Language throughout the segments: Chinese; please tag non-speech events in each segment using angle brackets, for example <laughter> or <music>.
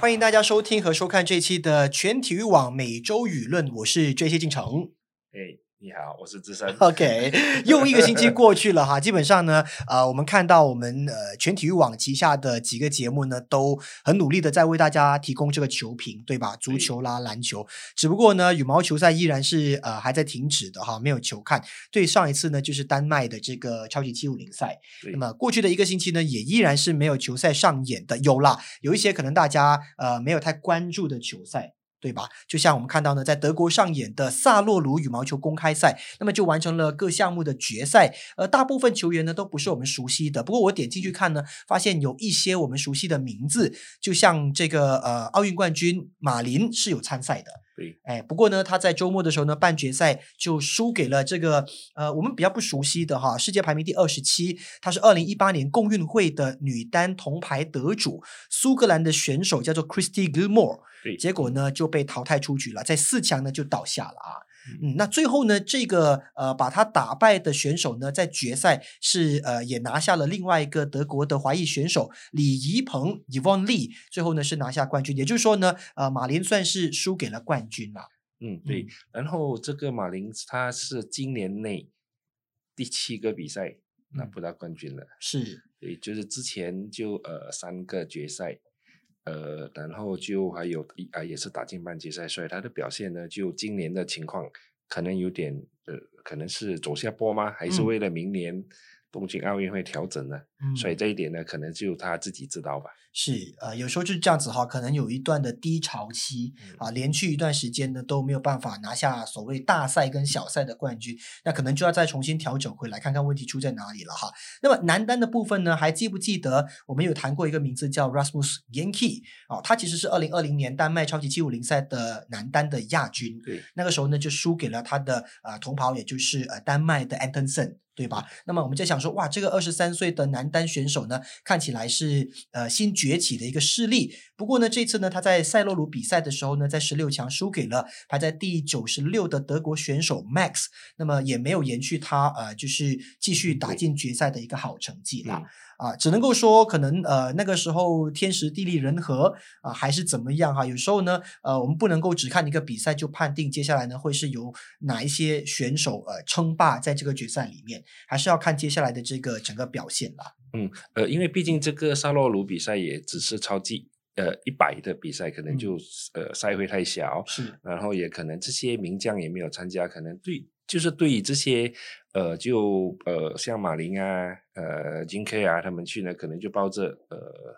欢迎大家收听和收看这一期的全体育网每周舆论，我是 J C 进城。哎，你好，我是资深。OK，<laughs> 又一个星期过去了哈，基本上呢，呃，我们看到我们呃全体育网旗下的几个节目呢，都很努力的在为大家提供这个球评，对吧？足球啦、篮球，只不过呢，羽毛球赛依然是呃还在停止的哈，没有球看。对上一次呢，就是丹麦的这个超级七五零赛，那么过去的一个星期呢，也依然是没有球赛上演的。有啦，有一些可能大家呃没有太关注的球赛。对吧？就像我们看到呢，在德国上演的萨洛鲁羽毛球公开赛，那么就完成了各项目的决赛。呃，大部分球员呢都不是我们熟悉的，不过我点进去看呢，发现有一些我们熟悉的名字，就像这个呃奥运冠军马林是有参赛的。对，哎，不过呢，他在周末的时候呢，半决赛就输给了这个呃我们比较不熟悉的哈，世界排名第二十七，她是二零一八年共运会的女单铜牌得主，苏格兰的选手叫做 Christy Gilmore。对，结果呢就被淘汰出局了，在四强呢就倒下了啊。嗯嗯，那最后呢，这个呃把他打败的选手呢，在决赛是呃也拿下了另外一个德国的华裔选手李怡鹏 Yvonne Lee，最后呢是拿下冠军。也就是说呢，呃马林算是输给了冠军了。嗯，对嗯。然后这个马林他是今年内第七个比赛拿嗯不到冠军了，是，对，就是之前就呃三个决赛，呃，然后就还有一啊也是打进半决赛，所以他的表现呢，就今年的情况可能有点呃，可能是走下坡吗？还是嗯为了明年东京奥运会调整呢？嗯，所以这一点呢，可能就他自己知道吧。是呃，有时候就是这样子哈，可能有一段的低潮期嗯啊，连续一段时间呢都没有办法拿下所谓大赛跟小赛的冠军，那可能就要再重新调整回来，看看问题出在哪里了哈。那么男单的部分呢，还记不记得我们有谈过一个名字叫 Rasmus Yankee 啊？他其实是二零二零年丹麦超级七五零赛的男单的亚军，对，那个时候呢就输给了他的呃同袍，也就是呃丹麦的 Antonsen。对吧？那么我们就想说，哇，这个二十三岁的男单选手呢，看起来是呃新崛起的一个势力。不过呢，这次呢，他在塞洛鲁比赛的时候呢，在十六强输给了排在第九十六的德国选手 Max，那么也没有延续他呃，就是继续打进决赛的一个好成绩啦。嗯啊，只能够说可能呃那个时候天时地利人和啊，还是怎么样哈、有时候呢，呃，我们不能够只看一个比赛就判定接下来呢会是由哪一些选手呃称霸在这个决赛里面，还是要看接下来的这个整个表现啦。嗯，呃，因为毕竟这个萨洛鲁比赛也只是超级呃一百的比赛，可能嗯就、呃赛会太小，是，然后也可能这些名将也没有参加，可能对就是对于这些呃就呃像马林啊、呃金 K 啊他们去呢，可能就抱着呃呃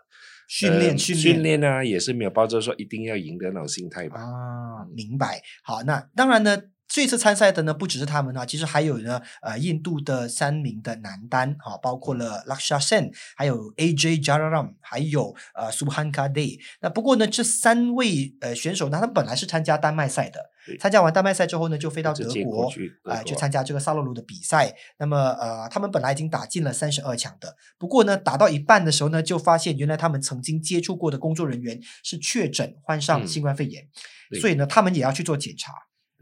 训练训训练练啊，也是没有抱着说一定要赢的那种心态吧。啊，明白。好，那当然呢，这次参赛的呢不只是他们啊，其实还有呢，呃，印度的三名的男单，啊、包括了 Laksha Sen，还有 AJ Jararam，还有呃 Subhanka Day。那不过呢，这三位呃选手呢，他们本来是参加丹麦赛的，参加完丹麦赛之后呢，就飞到德国啊、去参加这个萨洛鲁的比赛。那么，呃，他们本来已经打进了三十二强的，不过呢，打到一半的时候呢，就发现原来他们曾经接触过的工作人员是确诊患上嗯新冠肺炎，对所以呢，他们也要去做检查。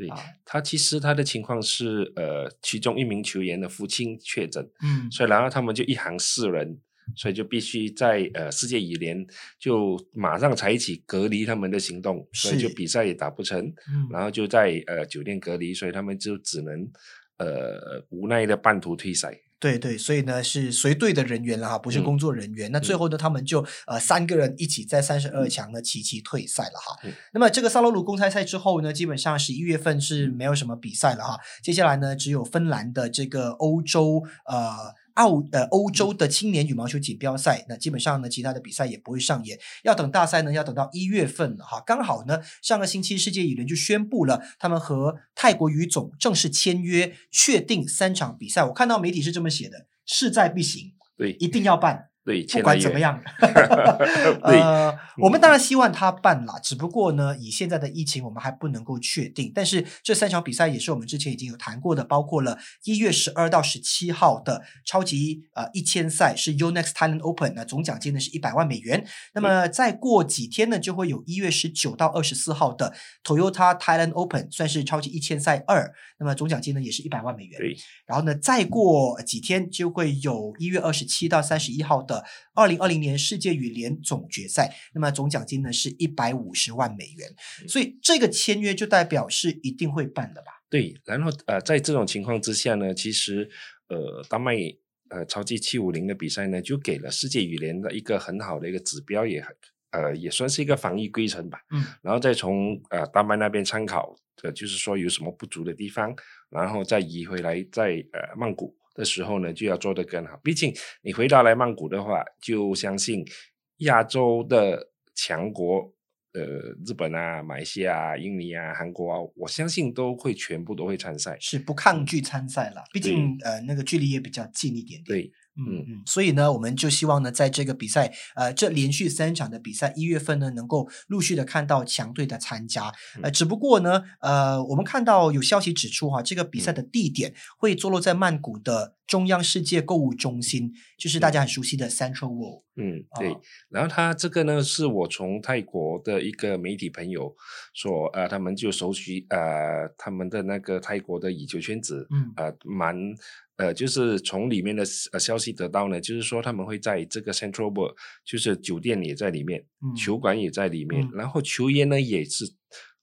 对啊。他其实他的情况是呃其中一名球员的父亲确诊，嗯，所以然后他们就一行四人，所以就必须在呃世界羽联就马上采取隔离他们的行动，所以就比赛也打不成，嗯。然后就在呃酒店隔离，所以他们就只能呃无奈的半途退赛。对对，所以呢是随队的人员了哈，不是嗯工作人员。那最后呢，他们就呃三个人一起在三十二强呢齐齐退赛了哈。嗯那么这个萨洛鲁公开赛之后呢，基本上十一月份是没有什么比赛了哈。接下来呢，只有芬兰的这个欧洲呃。澳呃欧洲的青年羽毛球锦标赛，那基本上呢，其他的比赛也不会上演，要等大赛呢，要等到一月份了哈。刚好呢，上个星期世界羽联就宣布了，他们和泰国羽总正式签约，确定三场比赛。我看到媒体是这么写的：势在必行，对一定要办。对，不管怎么，样，<laughs> 对呃，我们当然希望他办啦，只不过呢，以现在的疫情，我们还不能够确定。但是这三场比赛也是我们之前已经有谈过的，包括了一月十二到十七号的超级呃一千赛是 Yonex Thailand Open，那总奖金呢是一百万美元。那么再过几天呢，就会有一月十九到二十四号的 Toyota Thailand Open，算是超级一千赛二，那么总奖金呢也是一百万美元。对，然后呢，再过几天就会有一月二十七到三十一号的二零二零年世界羽联总决赛，那么总奖金呢是一百五十万美元，所以这个签约就代表是一定会办的吧？对，然后呃，在这种情况之下呢，其实呃，丹麦呃超级七五零的比赛呢，就给了世界羽联的一个很好的一个指标，也很呃也算是一个防疫规程吧。嗯，然后再从呃丹麦那边参考，呃，就是说有什么不足的地方，然后再移回来，在呃曼谷的时候呢，就要做得更好。毕竟你回到来曼谷的话，就相信亚洲的强国。呃，日本啊、马来西亚、印尼啊、韩国啊，我相信都会全部都会参赛，是不抗拒参赛了。毕竟呃，那个距离也比较近一点点。对。嗯嗯，所以呢，我们就希望呢，在这个比赛，呃，这连续三场的比赛，一月份呢，能够陆续的看到强队的参加。呃，只不过呢，呃，我们看到有消息指出哈，这个比赛的地点会坐落在曼谷的中央世界购物中心，就是大家很熟悉的 Central World。嗯，对。然后他这个呢，是我从泰国的一个媒体朋友说，呃，他们就熟悉呃，他们的那个泰国的羽球圈子，嗯，呃，蛮。呃，就是从里面的呃消息得到呢，就是说他们会在这个 Central World，就是酒店也在里面，球馆也在里面，然后球员呢也是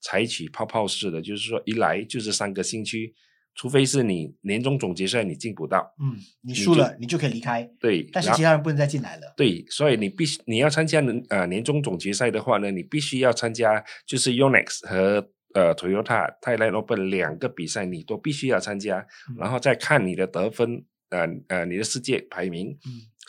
采取泡泡式的，就是说一来就是三个星期，除非是你年终总决赛你进不到，嗯，你输了你就可以离开，对，但是其他人不能再进来了，对，所以你必须你要参加呃年终总决赛的话呢，你必须要参加就是 Yonex 和。呃，Toyota、泰莱 Open 两个比赛你都必须要参加，然后再看你的得分，呃呃，你的世界排名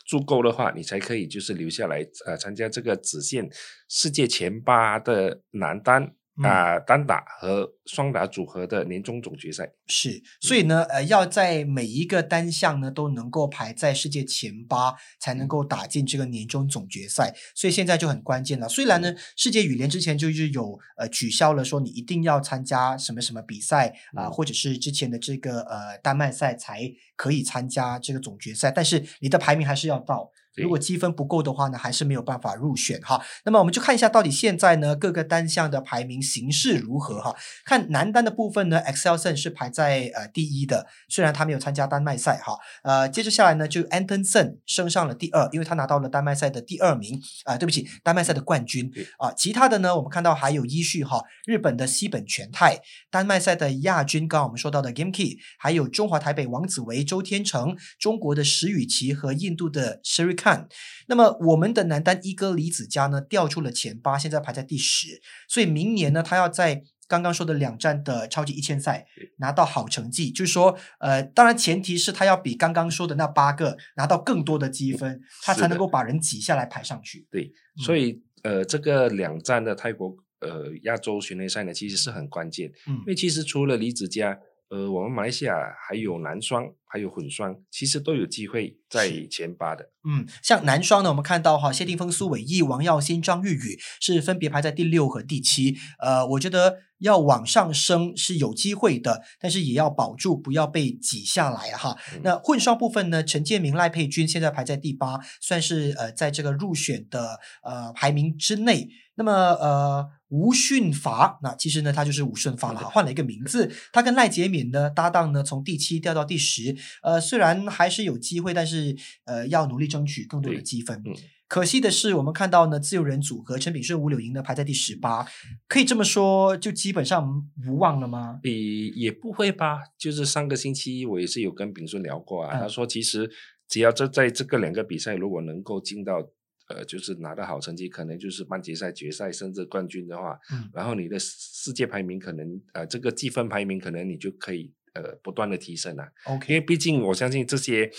足够的话，你才可以就是留下来呃参加这个只限世界前八的男单。啊，单打和双打组合的年终总决赛是，所以呢，呃，要在每一个单项呢都能够排在世界前八，才能够打进这个年终总决赛。所以现在就很关键了。虽然呢，世界羽联之前就是有呃取消了说你一定要参加什么什么比赛啊，或者是之前的这个呃丹麦赛才可以参加这个总决赛，但是你的排名还是要到。如果积分不够的话呢，还是没有办法入选哈。那么我们就看一下到底现在呢各个单项的排名形势如何哈。看男单的部分呢，Excelson 是排在呃第一的，虽然他没有参加丹麦赛哈。呃，接着下来呢就 Antonson 升上了第二，因为他拿到了丹麦赛的第二名啊，对不起，丹麦赛的冠军啊。其他的呢，我们看到还有依序哈，日本的西本全泰，丹麦赛的亚军，刚刚我们说到的 Gamkey，还有中华台北王子维、周天成，中国的石宇奇和印度的 Srikan。看，那么我们的男单一哥李子嘉呢掉出了前八，现在排在第十，所以明年呢，他要在刚刚说的两站的超级一千赛拿到好成绩，就是说，呃，当然前提是他要比刚刚说的那八个拿到更多的积分，他才能够把人挤下来排上去。对，所以呃，这个两站的泰国呃亚洲巡联赛呢，其实是很关键，嗯，因为其实除了李子嘉。呃，我们马来西亚还有男双，还有混双，其实都有机会在前八的。嗯，像男双呢，我们看到哈，谢霆锋、苏伟毅、王耀新、张玉宇是分别排在第六和第七。呃，我觉得要往上升是有机会的，但是也要保住，不要被挤下来哈。那混双部分呢，陈建明、赖佩君现在排在第八，算是呃在这个入选的呃排名之内。那么呃。吴训伐，那其实呢，他就是吴顺发了哈，换了一个名字。他跟赖洁敏呢搭档呢，从第七掉到第十。呃，虽然还是有机会，但是呃，要努力争取更多的积分。可惜的是，我们看到呢，自由人组合陈炳顺、吴柳莹呢排在第十八，可以这么说，就基本上无望了吗？也也不会吧。就是上个星期我也是有跟炳顺聊过啊，他说其实只要这在这个两个比赛如果能够进到。呃，就是拿到好成绩，可能就是半决赛、决赛甚至冠军的话，嗯，然后你的世界排名可能，呃，这个积分排名可能你就可以呃不断的提升了。OK，因为毕竟我相信这些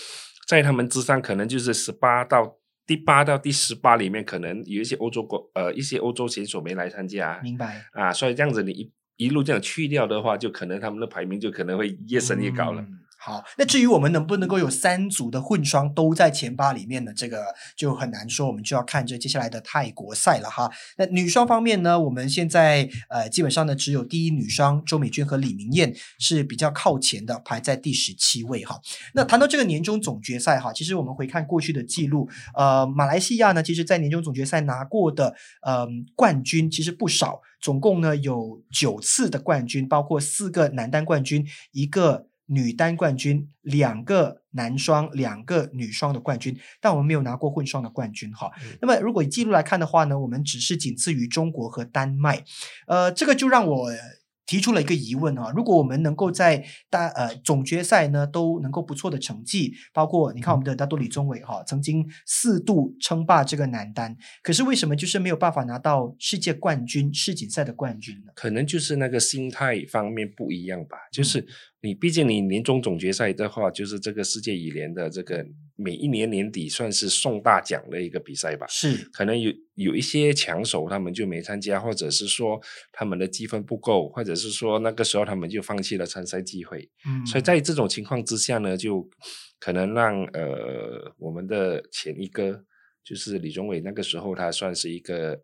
在他们之上，可能就是十八到第八到第十八里面，可能有一些欧洲国呃一些欧洲选手没来参加。明白啊，所以这样子你一一路这样去掉的话，就可能他们的排名就可能会越升越高了。好，那至于我们能不能够有三组的混双都在前八里面呢？这个就很难说，我们就要看这接下来的泰国赛了哈。那女双方面呢，我们现在呃基本上呢只有第一女双周美君和李明艳是比较靠前的，排在第十七位哈。那谈到这个年终总决赛哈，其实我们回看过去的记录，呃，马来西亚呢，其实在年终总决赛拿过的呃冠军其实不少，总共呢有九次的冠军，包括四个男单冠军，一个。女单冠军，两个男双，两个女双的冠军，但我们没有拿过混双的冠军哈。嗯那么如果以记录来看的话呢，我们只是仅次于中国和丹麦，呃，这个就让我。提出了一个疑问啊，如果我们能够在大呃总决赛呢都能够不错的成绩，包括你看我们的大多李宗伟哈、曾经四度称霸这个男单，可是为什么就是没有办法拿到世界冠军、世锦赛的冠军呢？可能就是那个心态方面不一样吧。嗯就是你毕竟你年终总决赛的话，就是这个世界羽联的这个每一年年底算是送大奖的一个比赛吧。是，可能有有一些强手他们就没参加，或者是说他们的积分不够，或者是说那个时候他们就放弃了参赛机会。嗯，所以在这种情况之下呢，就可能让呃我们的前一哥就是李宗伟，那个时候他算是一个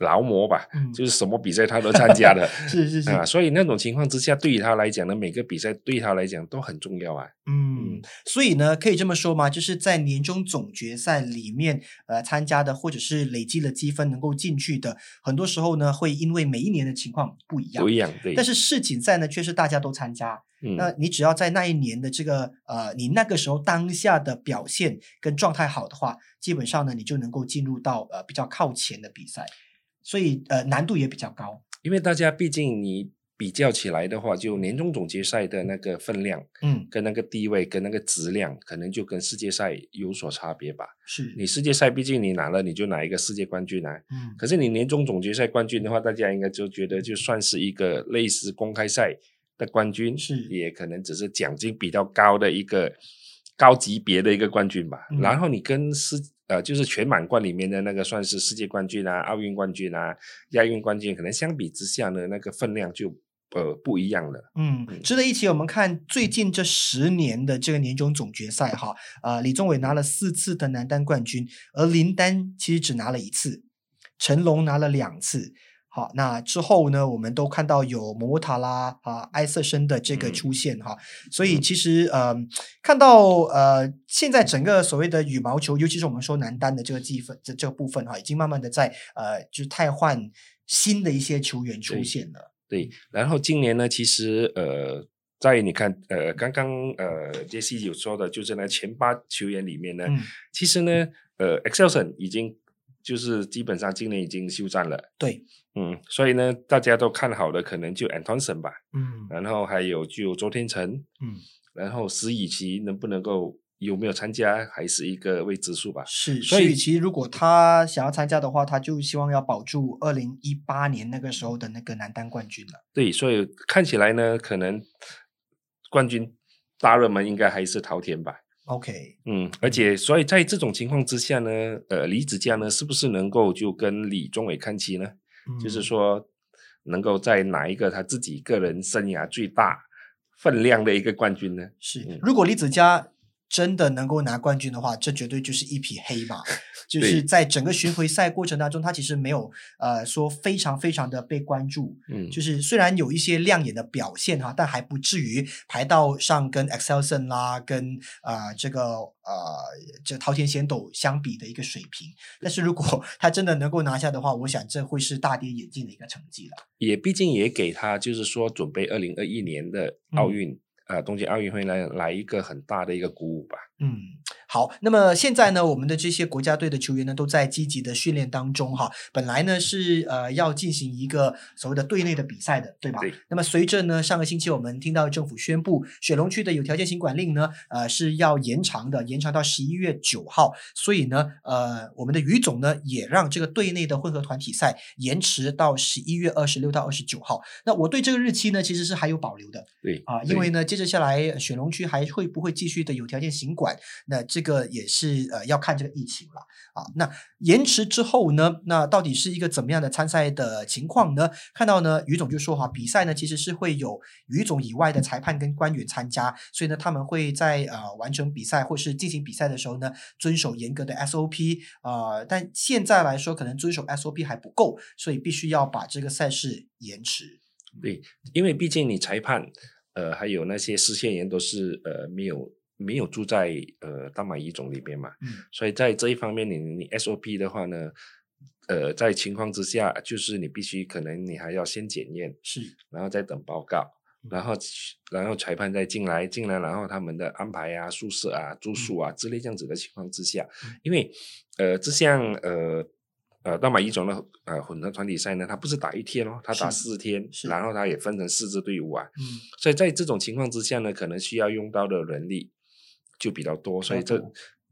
劳模吧，嗯就是什么比赛他都参加的 <laughs> 是是是，啊，所以那种情况之下，对于他来讲呢，每个比赛对他来讲都很重要啊。嗯，所以呢，可以这么说吗？就是在年终总决赛里面，呃，参加的或者是累积了积分能够进去的，很多时候呢，会因为每一年的情况不一样不。一样，对。但是世锦赛呢，却是大家都参加。嗯，那你只要在那一年的这个呃，你那个时候当下的表现跟状态好的话，基本上呢，你就能够进入到呃比较靠前的比赛，所以呃难度也比较高。因为大家毕竟你比较起来的话，就年终总决赛的那个分量嗯，跟那个地位跟那个质量，可能就跟世界赛有所差别吧。是，你世界赛毕竟你拿了，你就拿一个世界冠军来。嗯可是你年终总决赛冠军的话，大家应该就觉得就算是一个类似公开赛的冠军，是也可能只是奖金比较高的一个高级别的一个冠军吧。嗯然后你跟世呃就是全满贯里面的那个算是世界冠军啊、奥运冠军啊、亚运冠军，可能相比之下呢，那个分量就呃不一样了。嗯，嗯值得一提。我们看最近这十年的这个年终总决赛哈，呃，李宗伟拿了四次的男单冠军，而林丹其实只拿了一次，成龙拿了两次。好，那之后呢，我们都看到有莫莫塔拉啊、埃瑟森的这个嗯。出现哈，所以嗯。其实呃，看到呃，现在整个所谓的羽毛球，尤其是我们说男单的这个积分这这个部分哈，已经慢慢的在呃，就是汰换新的一些球员出现了。对，然后今年呢，其实呃，在你看呃，刚刚呃杰西有说的，就是呢前八球员里面呢，嗯，其实呢，呃，Excelson 已经就是基本上今年已经休战了，对，嗯，所以呢，大家都看好的可能就 Antonson 吧，嗯然后还有就周天成，嗯。然后石宇奇能不能够有没有参加，还是一个未知数吧。是，所以所以其实如果他想要参加的话，他就希望要保住二零一八年那个时候的那个男单冠军了。对，所以看起来呢，可能冠军大热门应该还是桃田吧。OK，嗯，而且所以在这种情况之下呢，呃，李子嘉呢是不是能够就跟李宗伟看齐呢？就是嗯说，能够在哪一个他自己个人生涯最大分量的一个冠军呢？是嗯，如果李子嘉真的能够拿冠军的话，这绝对就是一匹黑马。就是在整个巡回赛过程当中，他其实没有呃说非常非常的被关注，嗯，就是虽然有一些亮眼的表现哈，但还不至于排到上跟 Excelson 啦，跟呃这个呃这桃田贤斗相比的一个水平。但是如果 <laughs> 他真的能够拿下的话，我想这会是大跌眼镜的一个成绩了。也毕竟也给他就是说准备二零二一年的奥嗯运啊、呃东京奥运会来来一个很大的一个鼓舞吧。嗯，好，那么现在呢，我们的这些国家队的球员呢，都在积极的训练当中哈。本来呢是呃要进行一个所谓的队内的比赛的，对吧？对那么随着呢上个星期我们听到政府宣布雪龙区的有条件行管令呢，呃是要延长的，延长到十一月九号。所以呢，呃，我们的于总呢也让这个队内的混合团体赛延迟到十一月二十六到二十九号。那我对这个日期呢其实是还有保留的。对啊，因为呢，接着下来呃雪龙区还会不会继续的有条件行管？那这这个也是呃要看这个疫情了啊。那延迟之后呢，那到底是一个怎么样的参赛的情况呢？看到呢，于总就说哈，比赛呢其实是会有于总以外的裁判跟官员参加，所以呢，他们会在呃完成比赛或是进行比赛的时候呢，遵守严格的 SOP 呃，但现在来说可能遵守 SOP 还不够，所以必须要把这个赛事延迟。对，因为毕竟你裁判，呃，还有那些视线员都是呃没有没有住在呃大马一种里边嘛，嗯。所以在这一方面你，你 SOP 的话呢，呃，在情况之下，就是你必须可能你还要先检验，是，然后再等报告，然后然后裁判再进来进来，然后他们的安排啊、宿舍啊、住宿啊之类这样子的情况之下，因为呃，这项呃呃大马一种的呃混合团体赛呢，它不是打一天哦，它打四天，然后它也分成四支队伍啊，嗯，所以在这种情况之下呢，可能需要用到的人力就比较多，所以这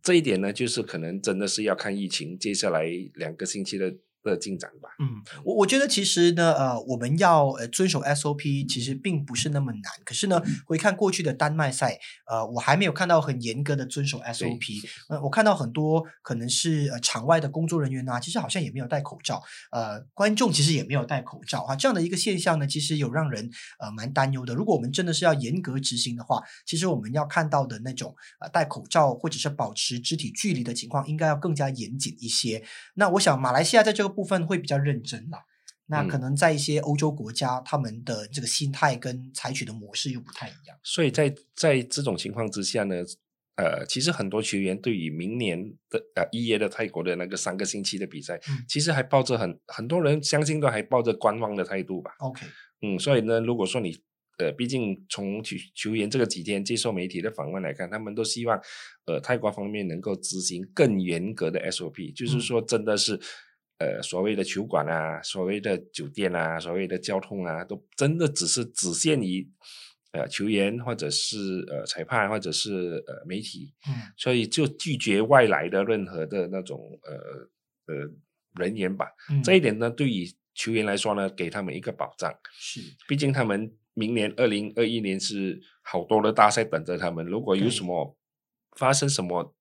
这一点呢，就是可能真的是要看疫情接下来两个星期的的进展吧。嗯，我我觉得其实呢，呃，我们要呃遵守 SOP，其实并不是那么难。可是呢，回看过去的丹麦赛，呃，我还没有看到很严格的遵守 SOP。呃，我看到很多可能是呃场外的工作人员啊，其实好像也没有戴口罩，呃，观众其实也没有戴口罩啊，这样的一个现象呢，其实有让人呃蛮担忧的。如果我们真的是要严格执行的话，其实我们要看到的那种呃戴口罩或者是保持肢体距离的情况，应该要更加严谨一些。那我想马来西亚在这个部分会比较认真啦。那可嗯能在一些欧洲国家，他们的这个心态跟采取的模式又不太一样。所以在在这种情况之下呢，呃，其实很多球员对于明年的呃一月的泰国的那个三个星期的比赛，嗯其实还抱着很很多人相信都还抱着观望的态度吧。OK，嗯，所以呢，如果说你呃，毕竟从球球员这个几天接受媒体的访问来看，他们都希望呃泰国方面能够执行更严格的 SOP，就是嗯说真的是。呃，所谓的球馆啊，所谓的酒店啊，所谓的交通啊，都真的只是只限于呃球员或者是呃裁判或者是呃媒体，嗯所以就拒绝外来的任何的那种呃呃人员吧。嗯，这一点呢，对于球员来说呢，给他们一个保障。是毕竟他们明年二零二一年是好多的大赛等着他们，如果有什么发生什么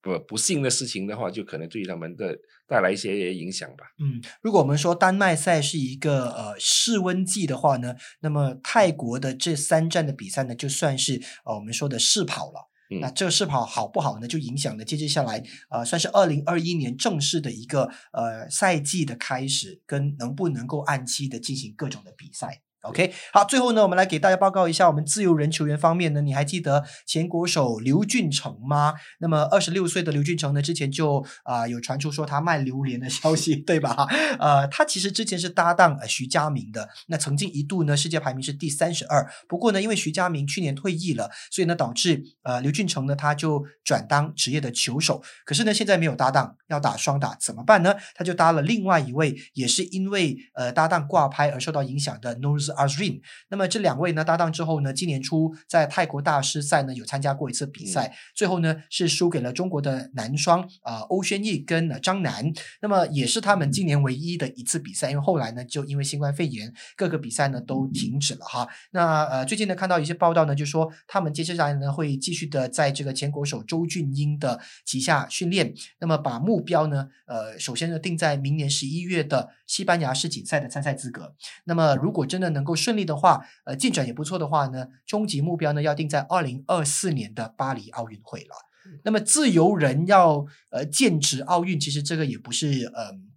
不不幸的事情的话，就可能对他们的带来一些影响吧。嗯，如果我们说丹麦赛是一个呃室温季的话呢，那么泰国的这三站的比赛呢，就算是呃我们说的试跑了。嗯那这个试跑好不好呢？就影响了接接下来呃，算是二零二一年正式的一个呃赛季的开始，跟能不能够按期的进行各种的比赛。OK，好，最后呢，我们来给大家报告一下我们自由人球员方面呢，你还记得前国手刘俊成吗？那么二十六岁的刘俊成呢，之前就啊、有传出说他卖榴莲的消息，对吧？<laughs> 呃，他其实之前是搭档呃徐佳明的，那曾经一度呢世界排名是第三十二，不过呢，因为徐佳明去年退役了，所以呢导致呃刘俊成呢他就转当职业的球手，可是呢现在没有搭档，要打双打怎么办呢？他就搭了另外一位，也是因为呃搭档挂拍而受到影响的 Nose Azrin。那么这两位呢搭档之后呢，今年初在泰国大师赛呢有参加过一次比赛，最后呢是输给了中国的男双啊、呃欧轩逸跟呃张楠。那么也是他们今年唯一的一次比赛，因为后来呢就因为新冠肺炎，各个比赛呢都停止了哈。那呃最近呢看到一些报道呢，就说他们接下来呢会继续的在这个前国手周俊英的旗下训练，那么把目标呢呃首先呢定在明年十一月的西班牙世锦赛的参赛资格。那么如果真的能够顺利的话，呃进展也不错的话呢，终极目标呢要定在二零二四年的巴黎奥运会了。那么自由人要呃剑指奥运，其实这个也不是嗯。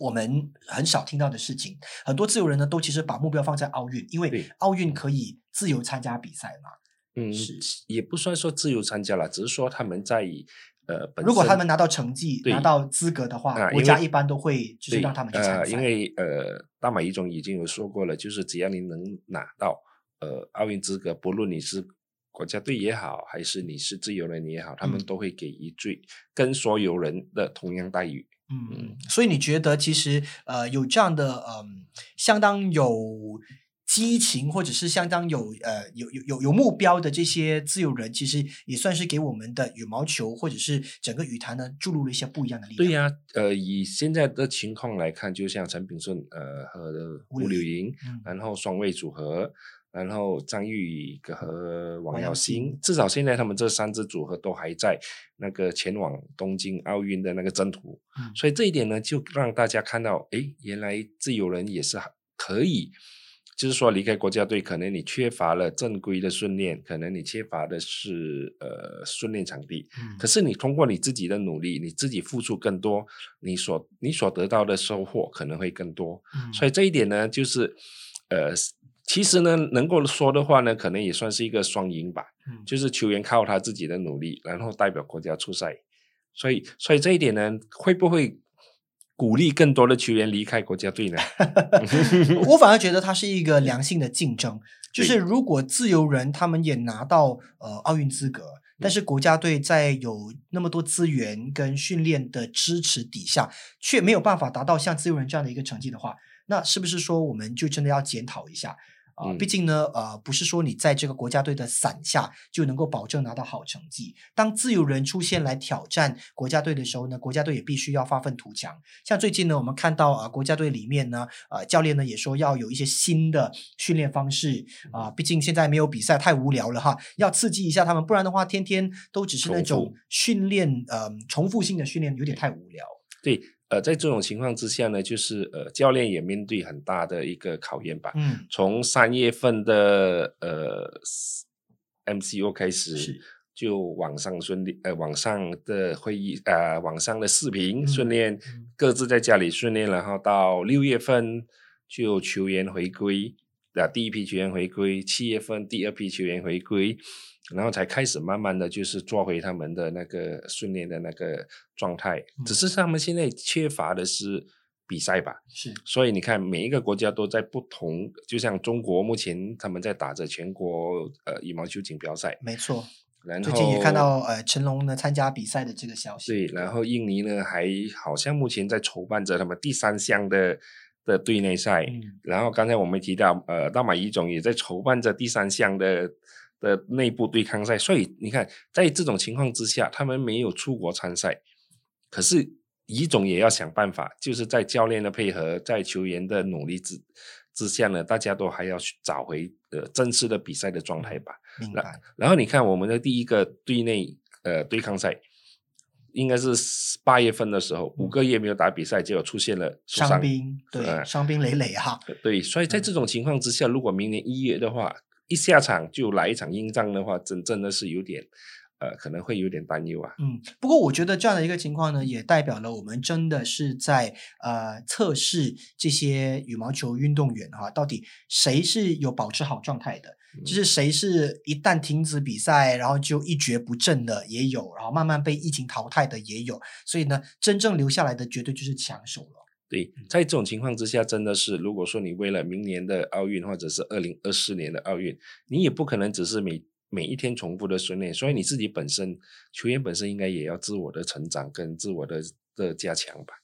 我们很少听到的事情，很多自由人呢都其实把目标放在奥运，因为奥运可以自由参加比赛嘛。嗯是，也不算说自由参加了，只是说他们在呃本如果他们拿到成绩、拿到资格的话，国家一般都会就是让他们去参呃，因为呃，大马一中已经有说过了，就是只要你能拿到呃奥运资格，不论你是国家队也好，还是你是自由人也好，他们嗯都会给予最跟所有人的同样待遇。嗯，所以你觉得其实呃有这样的嗯相当有激情或者是相当有呃有有有有目标的这些自由人，其实也算是给我们的羽毛球或者是整个羽坛呢注入了一些不一样的力量。对呀、呃，以现在的情况来看，就像陈炳顺呃和吴柳莹，嗯然后双位组合，然后张玉宇和王王耀耀新新，至少现在他们这三支组合都还在那个前往东京奥运的那个征途，嗯所以这一点呢，就让大家看到，哎，原来自由人也是可以。就是说，离开国家队，可能你缺乏了正规的训练，可能你缺乏的是呃训练场地，嗯可是你通过你自己的努力，你自己付出更多，你所你所得到的收获可能会更多。嗯所以这一点呢，就是呃，其实呢，能够说的话呢，可能也算是一个双赢吧。嗯就是球员靠他自己的努力，然后代表国家出赛。所以，所以这一点呢，会不会鼓励更多的球员离开国家队呢？<laughs> 我反而觉得它是一个良性的竞争，就是如果自由人他们也拿到呃奥运资格，但是国家队在有那么多资源跟训练的支持底下，却没有办法达到像自由人这样的一个成绩的话，那是不是说我们就真的要检讨一下？啊，嗯毕竟呢，呃，不是说你在这个国家队的伞下就能够保证拿到好成绩。当自由人出现来挑战国家队的时候呢，国家队也必须要发愤图强。像最近呢，我们看到啊、呃国家队里面呢，呃，教练呢也说要有一些新的训练方式啊、毕竟现在没有比赛太无聊了哈，要刺激一下他们，不然的话天天都只是那种训练，呃，重复性的训练有点太无聊。对，呃，在这种情况之下呢，就是呃，教练也面对很大的一个考验吧。嗯，从三月份的呃 MCO 开始，就网上训练，呃，网上的会议，呃，网上的视频嗯训练，嗯。各自在家里训练，然后到六月份就球员回归，啊，第一批球员回归，七月份第二批球员回归，然后才开始慢慢的就是做回他们的那个训练的那个状态。只是他们现在缺乏的是比赛吧，是，所以你看，每一个国家都在不同，就像中国目前他们在打着全国呃羽毛球锦标赛，没错。然后最近也看到呃成龙呢参加比赛的这个消息。对，然后印尼呢还好像目前在筹办着他们第三项的的队内赛，嗯然后刚才我们提到呃大马乙种也在筹办着第三项的的内部对抗赛，所以你看在这种情况之下，他们没有出国参赛，可是乙总也要想办法，就是在教练的配合，在球员的努力之之下呢，大家都还要去找回呃正式的比赛的状态吧。那明白。然后你看我们的第一个队内呃对抗赛，应该是八月份的时候，五个月没有打比赛，结果出现了受伤兵对，呃伤兵累累哈。对，所以在这种情况之下，如果明年一月的话，一下场就来一场硬仗的话，真真的是有点呃，可能会有点担忧啊。嗯，不过我觉得这样的一个情况呢，也代表了我们真的是在呃测试这些羽毛球运动员哈，到底谁是有保持好状态的，就是谁是一旦停止比赛，然后就一蹶不振的也有，然后慢慢被疫情淘汰的也有，所以呢，真正留下来的绝对就是强手了。对，在这种情况之下，真的是，如果说你为了明年的奥运或者是二零二四年的奥运，你也不可能只是每每一天重复的训练，所以你自己本身球员本身应该也要自我的成长跟自我的的加强吧。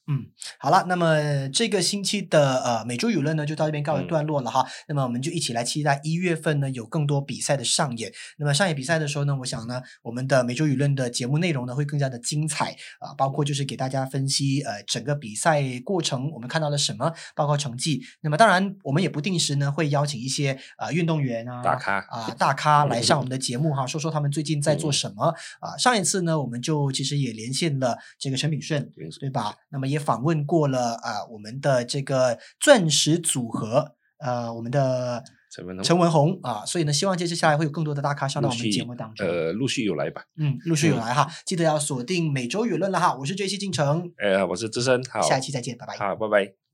好了，那么这个星期的呃每周舆论呢，就到这边告一嗯段落了哈。那么我们就一起来期待一月份呢有更多比赛的上演。那么上演比赛的时候呢，我想呢，我们的每周舆论的节目内容呢会更加的精彩啊、包括就是给大家分析呃整个比赛过程我们看到了什么，包括成绩。那么当然我们也不定时呢会邀请一些呃运动员啊大咖啊大咖来上我们的节目哈，说说他们最近在做嗯什么啊。上一次呢，我们就其实也连线了这个陈炳顺。对吧？那么也访问过了啊、我们的这个钻石组合，呃，我们的陈文宏陈文宏啊，所以呢，希望接下来会有更多的大咖上到我们节目当中。呃，陆续有来吧。嗯，陆续有嗯来哈，记得要锁定每周舆论了哈。我是 J C 进城，呃，我是资深，好，下一期再见，拜拜。好，拜拜。